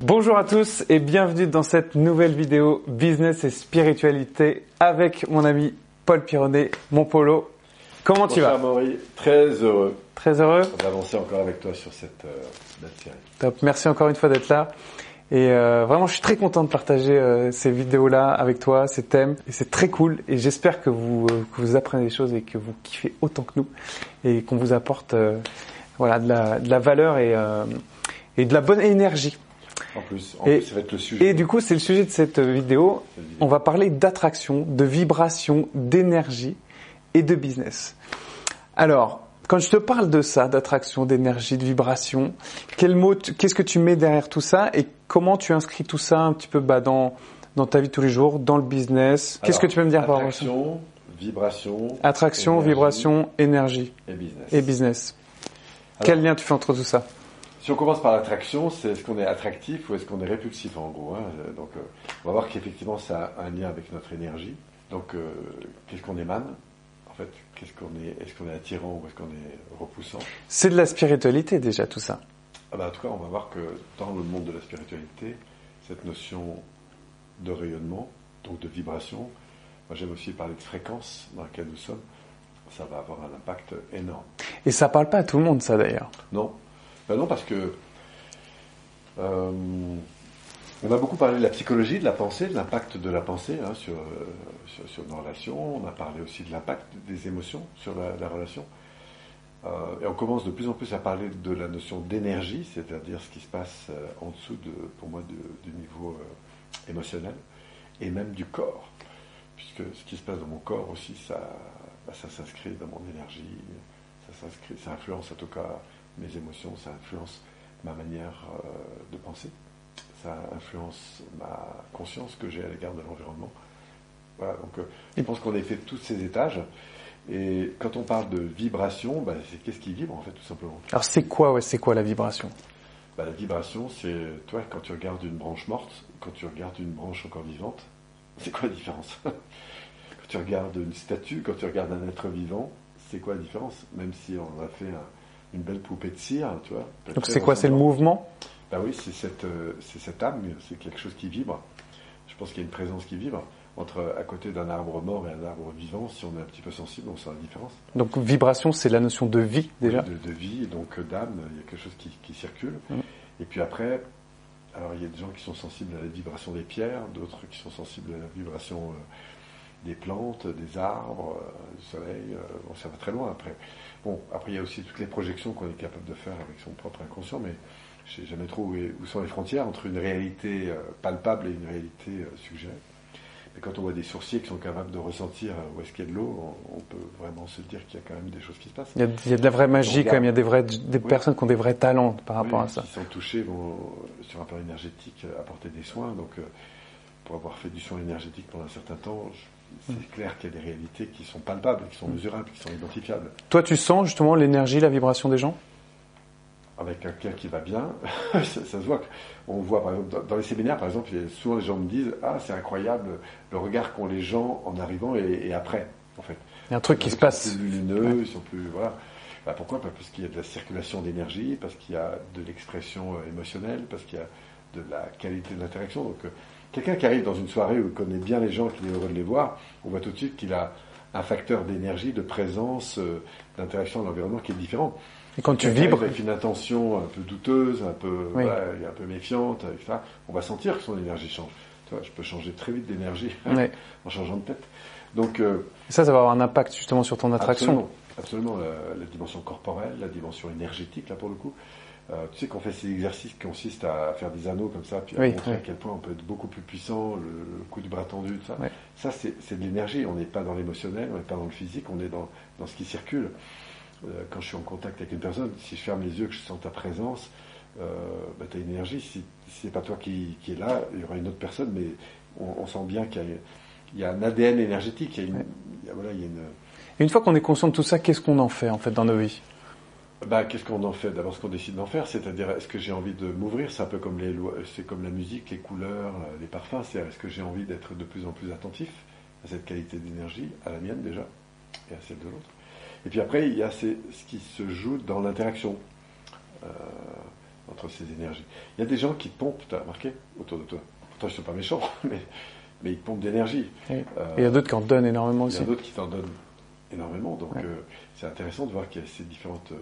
Bonjour à tous et bienvenue dans cette nouvelle vidéo Business et Spiritualité avec mon ami Paul Pironnet, mon polo. Comment tu vas Maury, très heureux. Très heureux d'avancer encore avec toi sur cette euh, série. Top, merci encore une fois d'être là. Et euh, vraiment, je suis très content de partager euh, ces vidéos-là avec toi, ces thèmes. Et c'est très cool. Et j'espère que vous, euh, que vous apprenez des choses et que vous kiffez autant que nous. Et qu'on vous apporte euh, voilà, de, la, de la valeur et, euh, et de la bonne énergie. En plus, en Et- plus, ça va être le sujet. Et du coup, c'est le sujet de cette vidéo. Cette vidéo. On va parler d'attraction, de vibration, d'énergie et de business. Alors, quand je te parle de ça, d'attraction, d'énergie, de vibration, quel mot, qu'est-ce que tu mets derrière tout ça et comment tu inscris tout ça un petit peu bah, dans dans ta vie de tous les jours, dans le business? Qu'est-ce que tu peux me dire par rapport Attraction, vibration. Attraction, énergie vibration, énergie Et business. et business. Alors, Quel lien tu fais entre tout ça? Si on commence par l'attraction, c'est est-ce qu'on est attractif ou est-ce qu'on est répulsif en gros. hein. Euh, Donc, euh, on va voir qu'effectivement, ça a un lien avec notre énergie. Donc, euh, qu'est-ce qu'on émane? En fait, qu'est-ce qu'on est Est-ce qu'on est attirant ou est-ce qu'on est repoussant? C'est de la spiritualité déjà tout ça. Ah bah, En tout cas, on va voir que dans le monde de la spiritualité, cette notion de rayonnement, donc de vibration, moi j'aime aussi parler de fréquence dans laquelle nous sommes, ça va avoir un impact énorme. Et ça parle pas à tout le monde ça d'ailleurs. Non Non, parce que euh, on a beaucoup parlé de la psychologie, de la pensée, de l'impact de la pensée hein, sur, euh, sur, sur nos relations. On a parlé aussi de l'impact des émotions sur la, la relation. Euh, et on commence de plus en plus à parler de la notion d'énergie, c'est-à-dire ce qui se passe en dessous, de, pour moi, de- du niveau émotionnel, et même du corps. Puisque ce qui se passe dans mon corps aussi, ça, bah, ça s'inscrit dans mon énergie, ça ça influence en tout cas mes émotions, ça influence ma manière euh, de penser, ça influence ma conscience que j'ai à l'égard de l'environnement. Voilà, donc euh, je pense qu'on a fait tous ces étages. Et quand on parle de vibration, bah, c'est qu'est-ce qui vibre en fait tout simplement. Alors c'est quoi ouais, c'est quoi la vibration? Bah, La vibration, c'est toi quand tu regardes une branche morte, quand tu regardes une branche encore vivante, c'est quoi la différence? Quand tu regardes une statue, quand tu regardes un être vivant, c'est quoi la différence? Même si on a fait un- une belle poupée de cire, tu vois. Donc c'est quoi C'est le mouvement? Bah oui, c'est cette, euh, c'est cette âme, c'est quelque chose qui vibre. Je pense qu'il y a une présence qui vibre. Entre à côté d'un arbre mort et un arbre vivant, si on est un petit peu sensible, on sent la différence. Donc vibration, c'est la notion de vie déjà? De, de vie, donc euh, d'âme, il y a quelque chose qui, qui circule. Mm. Et puis après, alors il y a des gens qui sont sensibles à la vibration des pierres, d'autres qui sont sensibles à la vibration euh, des plantes, des arbres, euh, du soleil. euh, bon, ça va très loin après. Bon, après il y a aussi toutes les projections qu'on est capable de faire avec son propre inconscient, mais je sais jamais trop où, est- où sont les frontières entre une réalité euh, palpable et une réalité suggérée. Mais quand on voit des sourciers qui sont capables de ressentir où est-ce qu'il y a de l'eau, on, on peut vraiment se dire qu'il y a quand même des choses qui se passent. Il y, a, il y a de la vraie magie quand même, il y a des, vrais, des Oui. personnes qui ont des vrais talents par rapport Oui, à ça. Qui sont touchés vont, euh, sur un plan énergétique, apporter des soins. Donc, euh, pour avoir fait du soin énergétique pendant un certain temps, je- c'est Mm. clair qu'il y a des réalités qui sont palpables, qui sont mesurables, qui sont identifiables. Toi, tu sens justement l'énergie, la vibration des gens? Avec quelqu'un qui va bien, ça, ça se voit. On voit, par exemple, dans- les séminaires, par exemple, souvent les gens me disent Ah, c'est incroyable le regard qu'ont les gens en arrivant et, et après, en fait. Il y a un truc qui Ils se sont passe. plus lumineux, ils sont plus. Voilà. Bah, pourquoi Parce qu'il y a de la circulation d'énergie, parce qu'il y a de l'expression euh, émotionnelle, parce qu'il y a de la qualité de l'interaction. Donc, euh, quelqu'un qui arrive dans une soirée où il connaît bien les gens, qu'il est heureux de les voir, on voit tout de suite qu'il a un facteur d'énergie, de présence, euh, d'interaction dans l'environnement qui est différent. Et quand tu vibres, avec une intention un peu douteuse, un peu, Oui. voilà, un peu méfiante, etc., on va sentir que son énergie change. Tu vois, je peux changer très vite d'énergie en changeant de tête. Donc, euh, ça, ça va avoir un impact justement sur ton attraction. Absolument, absolument. La, la dimension corporelle, la dimension énergétique, là pour le coup. Euh, tu sais qu'on fait ces exercices qui consistent à faire des anneaux comme ça, puis à Oui, montrer oui. à quel point on peut être beaucoup plus puissant, le, le coup du bras tendu, tout ça. Oui. Ça, c'est de l'énergie. On n'est pas dans l'émotionnel, on n'est pas dans le physique, on est dans, dans ce qui circule. Euh, quand je suis en contact avec une personne, si je ferme les yeux, que je sens ta présence, euh, bah, tu as une énergie. Si, si c'est pas toi qui, qui est là, il y aura une autre personne, mais on, on sent bien qu'il y, a- il y a un ADN énergétique. Il y a une, il y a- voilà, il y a une, Et une fois qu'on est conscient de tout ça, qu'est-ce qu'on en fait en fait dans nos vies? Bah, qu'est-ce qu'on en fait D'abord, ce qu'on décide d'en faire, c'est-à-dire, est-ce que j'ai envie de m'ouvrir? C'est un peu comme les c'est comme la musique, les couleurs, euh, les parfums. C'est est-ce que j'ai envie d'être de plus en plus attentif à cette qualité d'énergie, à la mienne déjà, et à celle de l'autre? Et puis après, il y a ces- ce qui se joue dans l'interaction euh, entre ces énergies. Il y a des gens qui pompent, tu as remarqué, autour de toi. Pourtant, ils ne sont pas méchants, mais, mais ils pompent d'énergie. Et il y a d'autres qui en donnent énormément aussi. Il y a d'autres qui t'en donnent énormément. Donc, c'est intéressant de voir qu'il y a ces différentes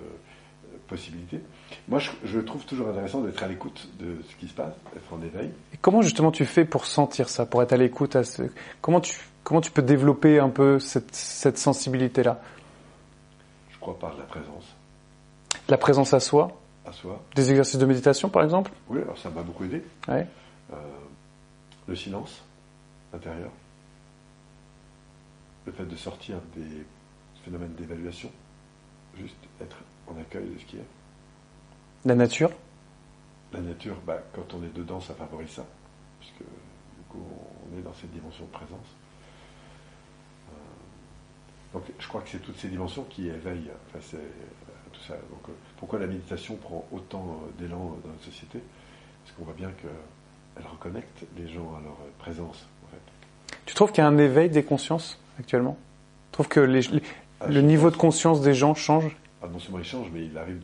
possibilités. Moi, je, trouve toujours intéressant d'être à l'écoute de ce qui se passe, d'être en éveil. Et comment justement tu fais pour sentir ça, pour être à l'écoute à ce... Comment tu comment tu peux développer un peu cette, cette sensibilité-là? Je crois par la présence. La présence à soi? À soi. Des exercices de méditation, par exemple? Oui, alors ça m'a beaucoup aidé. Ouais. Euh, le silence intérieur. Le fait de sortir des phénomènes d'évaluation. Juste être en accueil de ce qui est. La nature? La nature, bah, quand on est dedans, ça favorise ça, puisque du coup, on est dans cette dimension de présence. Euh, donc, je crois que c'est toutes ces dimensions qui éveillent enfin, tout ça. Donc, euh, pourquoi la méditation prend autant euh, d'élan dans notre société? Parce qu'on voit bien qu'elle reconnecte les gens à leur présence. En fait. Tu trouves qu'il y a un éveil des consciences actuellement? Tu trouves que les, le niveau de conscience des gens change ah, non seulement il change, mais il arrive,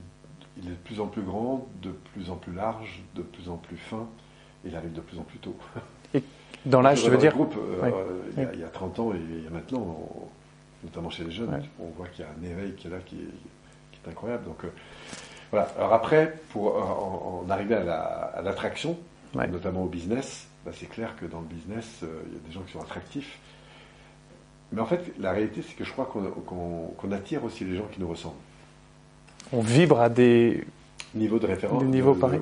il est de plus en plus grand, de plus en plus large, de plus en plus fin, et il arrive de plus en plus tôt. Et dans l'âge, je veux dire groupe, euh, il, y a, 30 ans et il y a maintenant, notamment chez les jeunes, on voit qu'il y a un éveil qui est là, qui est, incroyable. Donc, euh, voilà. Alors après, pour en, arriver à l'attraction, notamment au business, bah, c'est clair que dans le business, euh, il y a des gens qui sont attractifs. Mais en fait, la réalité, c'est que je crois qu'on attire aussi les gens qui nous ressemblent on vibre à des niveaux de référence, des niveaux pareils,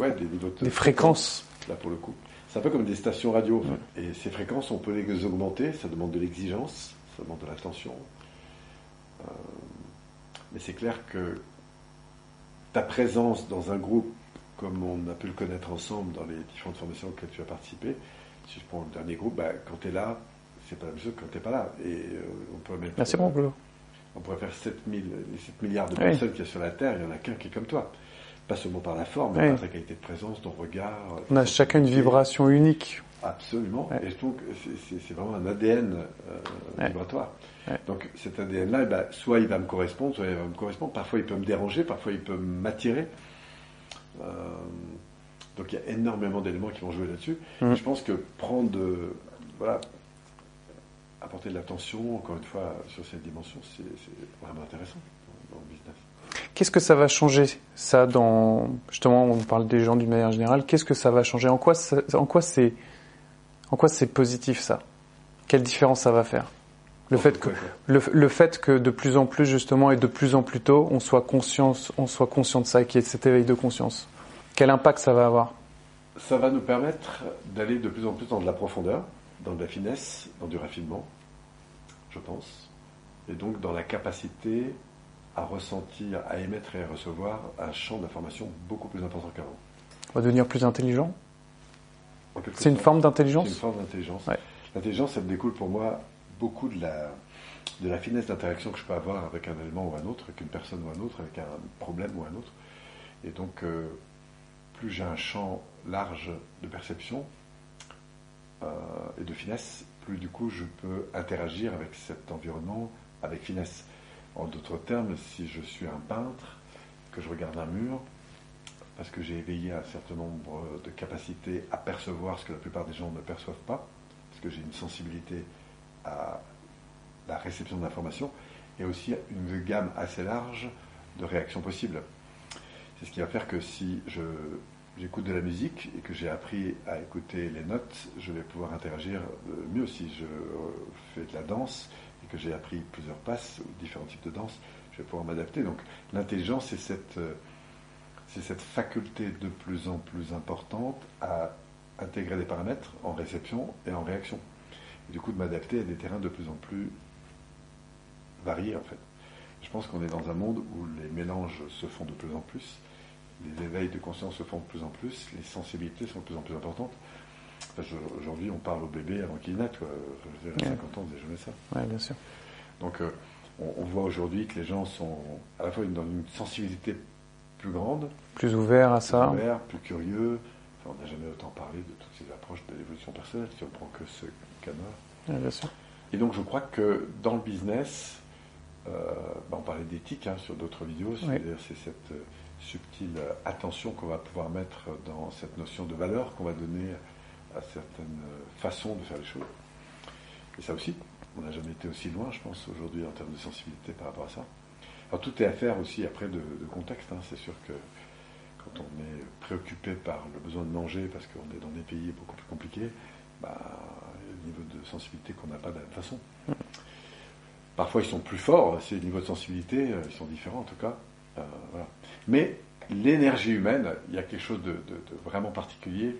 des, fréquences. Là pour le coup, c'est un peu comme des stations radio. Et ces fréquences, on peut les augmenter. Ça demande de l'exigence, ça demande de l'attention. Euh, mais c'est clair que ta présence dans un groupe, comme on a pu le connaître ensemble dans les différentes formations auxquelles tu as participé, si je prends le dernier groupe, bah, quand tu es là, c'est pas la même chose que quand tu n'es pas là. Et euh, on peut mettre. Merci beaucoup on pourrait faire 7, 000, 7 milliards de personnes qu'il y a sur la Terre, il n'y en a qu'un qui est comme toi. Pas seulement par la forme, mais par sa qualité de présence, ton regard. On a chacun une vibration unique. Absolument. Et donc, c'est vraiment un ADN euh, vibratoire. Donc, cet ADN-là, eh ben, soit il va me correspondre, soit il va me correspondre. Parfois, il peut me déranger, parfois, il peut m'attirer. Euh, donc, il y a énormément d'éléments qui vont jouer là-dessus. Mm. Je pense que prendre, voilà, apporter de l'attention, encore une fois, sur cette dimension, c'est vraiment intéressant dans le business. Qu'est-ce que ça va changer, ça, dans, justement, on parle des gens d'une manière générale, qu'est-ce que ça va changer? En quoi, en quoi c'est, en quoi c'est positif, ça? Quelle différence ça va faire? Le fait, que, le, fait que de plus en plus, justement, et de plus en plus tôt, on soit, conscience, on soit conscient de ça, qu'il y ait cet éveil de conscience. Quel impact ça va avoir? Ça va nous permettre d'aller de plus en plus dans de la profondeur, dans de la finesse, dans du raffinement, je pense, et donc dans la capacité à ressentir, à émettre et à recevoir un champ d'information beaucoup plus important qu'avant. On va devenir plus intelligent? C'est une forme d'intelligence? C'est une forme d'intelligence. L'intelligence, elle découle pour moi beaucoup de la, de la finesse d'interaction que je peux avoir avec un élément ou un autre, avec une personne ou un autre, avec un problème ou un autre. Et donc, euh, plus j'ai un champ large de perception, et de finesse, plus du coup je peux interagir avec cet environnement avec finesse. En d'autres termes, si je suis un peintre, que je regarde un mur, parce que j'ai éveillé un certain nombre de capacités à percevoir ce que la plupart des gens ne perçoivent pas, parce que j'ai une sensibilité à la réception d'informations, et aussi une gamme assez large de réactions possibles. C'est ce qui va faire que si je j'écoute de la musique et que j'ai appris à écouter les notes, je vais pouvoir interagir euh, mieux si je euh, fais de la danse et que j'ai appris plusieurs passes ou différents types de danse, je vais pouvoir m'adapter. Donc l'intelligence, c'est cette, euh, c'est cette faculté de plus en plus importante à intégrer des paramètres en réception et en réaction. Et du coup, de m'adapter à des terrains de plus en plus variés, en fait. Je pense qu'on est dans un monde où les mélanges se font de plus en plus les éveils de conscience se font de plus en plus, les sensibilités sont de plus en plus importantes. Aujourd'hui, on parle au bébé avant qu'il naisse. Je à 50 ans, on jamais ça. Oui, bien sûr. Donc, euh, on, voit aujourd'hui que les gens sont à la fois dans une sensibilité plus grande, plus ouvert à ça, plus, ouvert, plus curieux. on n'a jamais autant parlé de toutes ces approches de l'évolution personnelle si on prend que ce canard. Oui, bien sûr. Et donc, je crois que dans le business, euh, bah, on parlait d'éthique hein, sur d'autres vidéos, c'est cette subtile attention qu'on va pouvoir mettre dans cette notion de valeur qu'on va donner à certaines façons de faire les choses. Et ça aussi, on n'a jamais été aussi loin, je pense, aujourd'hui en termes de sensibilité par rapport à ça. Alors tout est à faire aussi après de, contexte. Hein. C'est sûr que quand on est préoccupé par le besoin de manger parce qu'on est dans des pays beaucoup plus compliqués, bah, il y a un niveau de sensibilité qu'on n'a pas de la même façon. Parfois ils sont plus forts, ces niveaux de sensibilité, euh, ils sont différents en tout cas. Euh, Mais l'énergie humaine, il y a quelque chose de, vraiment particulier,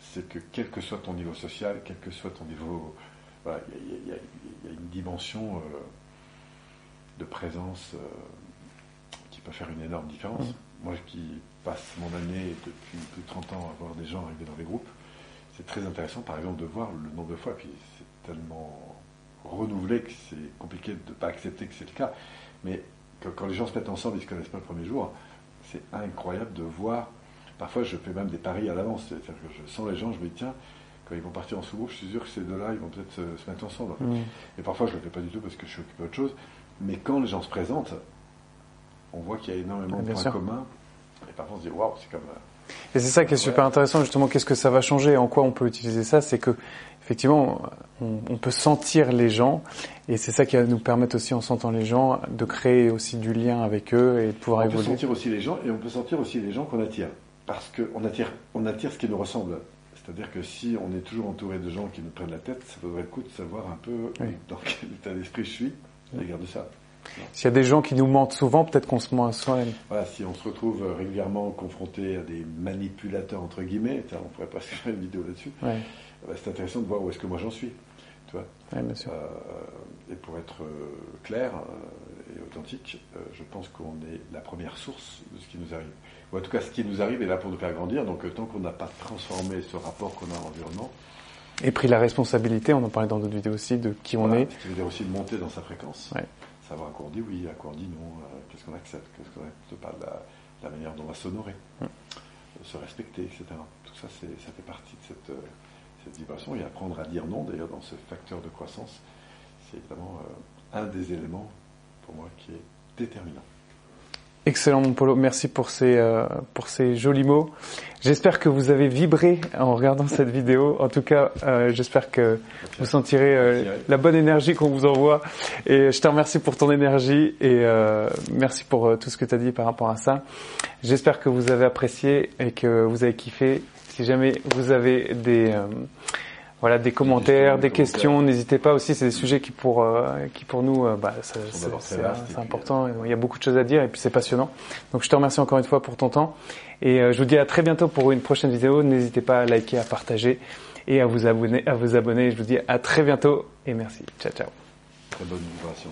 c'est que quel que soit ton niveau social, quel que soit ton niveau... il, y a, une dimension euh, de présence qui peut faire une énorme différence. Mm. Moi qui passe mon année depuis plus de 30 ans à voir des gens arriver dans les groupes, c'est très intéressant par exemple de voir le nombre de fois, puis c'est tellement renouvelé que c'est compliqué de ne pas accepter que c'est le cas, mais quand les gens se mettent ensemble, ils ne se connaissent pas le premier jour, c'est incroyable de voir, parfois je fais même des paris à l'avance, c'est-à-dire que je sens les gens, je me dis tiens, quand ils vont partir en sous-groupe, je suis sûr que ces deux-là, ils vont peut-être se, mettre ensemble. Mmh. Et parfois je ne le fais pas du tout parce que je suis occupé d'autre chose, mais quand les gens se présentent, on voit qu'il y a énormément de points communs, et parfois on se dit waouh, c'est comme... Et c'est ça qui est super intéressant, justement, qu'est-ce que ça va changer, en quoi on peut utiliser ça, c'est que effectivement, on, peut sentir les gens, et c'est ça qui va nous permettre aussi, en sentant les gens, de créer aussi du lien avec eux et de pouvoir évoluer. On peut sentir aussi les gens, et on peut sentir aussi les gens qu'on attire, parce qu'on attire, on attire ce qui nous ressemble. C'est-à-dire que si on est toujours entouré de gens qui nous prennent la tête, ça vaudrait le coup de savoir un peu dans quel état d'esprit je suis à l'égard de ça. S'il y a des gens qui nous mentent souvent, peut-être qu'on se ment à soi-même. Voilà, si on se retrouve régulièrement confronté à des manipulateurs, entre guillemets, on pourrait passer une vidéo là-dessus, ouais. Bah, c'est intéressant de voir où est-ce que moi j'en suis. Tu vois bien sûr. Euh, et pour être euh, clair euh, et authentique, je pense qu'on est la première source de ce qui nous arrive. Ou en tout cas, ce qui nous arrive est là pour nous faire grandir. Donc, tant qu'on n'a pas transformé ce rapport qu'on a à l'environnement, et pris la responsabilité, on en parlait dans d'autres vidéos aussi, de qui on est. Ce qui veut dire aussi de monter dans sa fréquence. Savoir à quoi on dit oui, à quoi on dit non, qu'est-ce qu'on accepte, qu'est-ce qu'on accepte pas, la, la manière dont on va s'honorer, mm. se respecter, etc. Tout ça, ça fait partie de cette, cette vibration et apprendre à dire non, d'ailleurs, dans ce facteur de croissance, c'est évidemment euh, un des éléments pour moi qui est déterminant. Excellent, mon Polo. Merci pour ces, euh, pour ces jolis mots. J'espère que vous avez vibré en regardant cette vidéo. En tout cas, euh, j'espère que vous sentirez la bonne énergie qu'on vous envoie. Et je te remercie pour ton énergie et merci pour tout ce que tu as dit par rapport à ça. J'espère que vous avez apprécié et que vous avez kiffé. Si jamais vous avez des euh, voilà des commentaires, des questions, n'hésitez pas aussi. C'est des sujets qui pour euh, qui pour nous, euh, bah, c'est important. Il y a beaucoup de choses à dire et puis c'est passionnant. Donc je te remercie encore une fois pour ton temps et je vous dis à très bientôt pour une prochaine vidéo. N'hésitez pas à liker, à partager et à vous abonner. À vous abonner. Je vous dis à très bientôt et merci. Ciao ciao. Très bonne vibration.